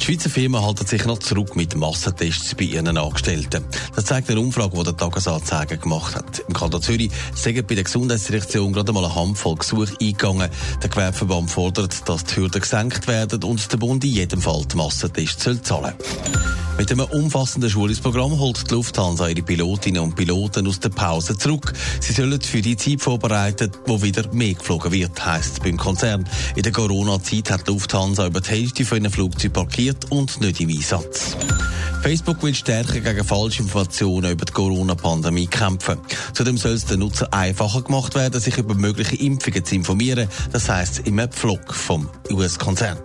Die Schweizer Firmen halten sich noch zurück mit Massentests bei ihren Angestellten. Das zeigt eine Umfrage, die der Tagesanzeiger gemacht hat. Im Kanton Zürich sind bei der Gesundheitsdirektion gerade mal eine Handvoll Gesuche eingegangen. Der Gewerbeverband fordert, dass die Hürden gesenkt werden und der Bund in jedem Fall die Massentests zahlen soll. Mit einem umfassenden Schulungsprogramm holt die Lufthansa ihre Pilotinnen und Piloten aus der Pause zurück. Sie sollen für die Zeit vorbereitet, wo wieder mehr geflogen wird, heisst es beim Konzern. In der Corona-Zeit hat die Lufthansa über die Hälfte von ihren Flugzeugen parkiert und nicht im Einsatz. Facebook will stärker gegen Falschinformationen über die Corona-Pandemie kämpfen. Zudem soll es den Nutzer einfacher gemacht werden, sich über mögliche Impfungen zu informieren. Das heisst im Pflog vom US-Konzern.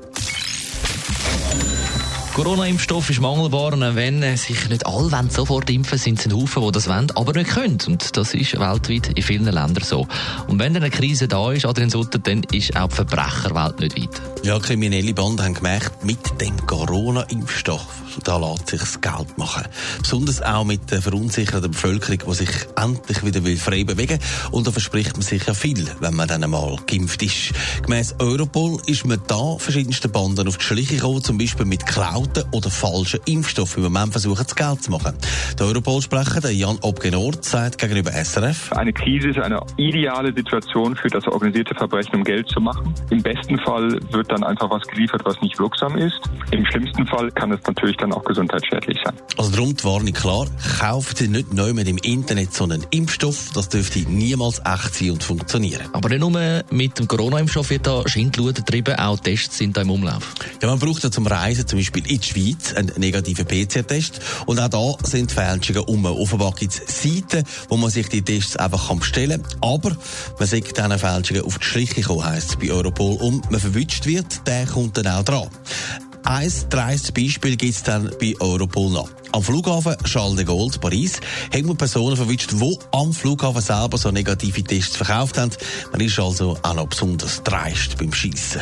Corona-Impfstoff ist mangelbar und wenn sich nicht alle sofort impfen sind es ein Haufen, die das wollen, aber nicht können. Und das ist weltweit in vielen Ländern so. Und wenn dann eine Krise da ist, Adrian Sutter, dann ist auch die Verbrecherwelt nicht weit. Ja, kriminelle Banden haben gemerkt, mit dem Corona-Impfstoff, da lässt sich das Geld machen. Besonders auch mit der verunsicherten Bevölkerung, die sich endlich wieder frei bewegen will. Und da verspricht man sich ja viel, wenn man dann einmal geimpft ist. Gemäss Europol ist man da verschiedensten Banden auf die Schliche gekommen, zum Beispiel mit geklauten oder falschen Impfstoffen. Im Moment versuchen, das Geld zu machen. Der Europol-Sprecher, Jan Obgenort, sagt gegenüber SRF, Eine Krise ist eine ideale Situation für das organisierte Verbrechen, um Geld zu machen. Im besten Fall wird dann einfach was geliefert, was nicht wirksam ist. Im schlimmsten Fall kann es natürlich dann auch gesundheitsschädlich sein. Also darum die Warnung klar, kaufen Sie nicht neu mit im Internet so einen Impfstoff, das dürfte niemals echt sein und funktionieren. Aber nicht nur mit dem Corona-Impfstoff wird da Schindluder getrieben, auch Tests sind da im Umlauf. Ja, man braucht ja zum Reisen zum Beispiel in die Schweiz einen negativen PCR-Test und auch da sind Fälschungen um. Offenbar gibt es Seiten, wo man sich die Tests einfach bestellen kann, aber man sagt diesen Fälschungen auf die Schliche kommen, heisst es bei Europol, und man verwünscht wird, der kommt dann auch dran. Ein dreistes Beispiel gibt es dann bei Europol noch. Am Flughafen Charles de Gaulle, Paris, haben wir Personen verwünscht, die am Flughafen selber so negative Tests verkauft haben. Man ist also auch noch besonders dreist beim Schiessen.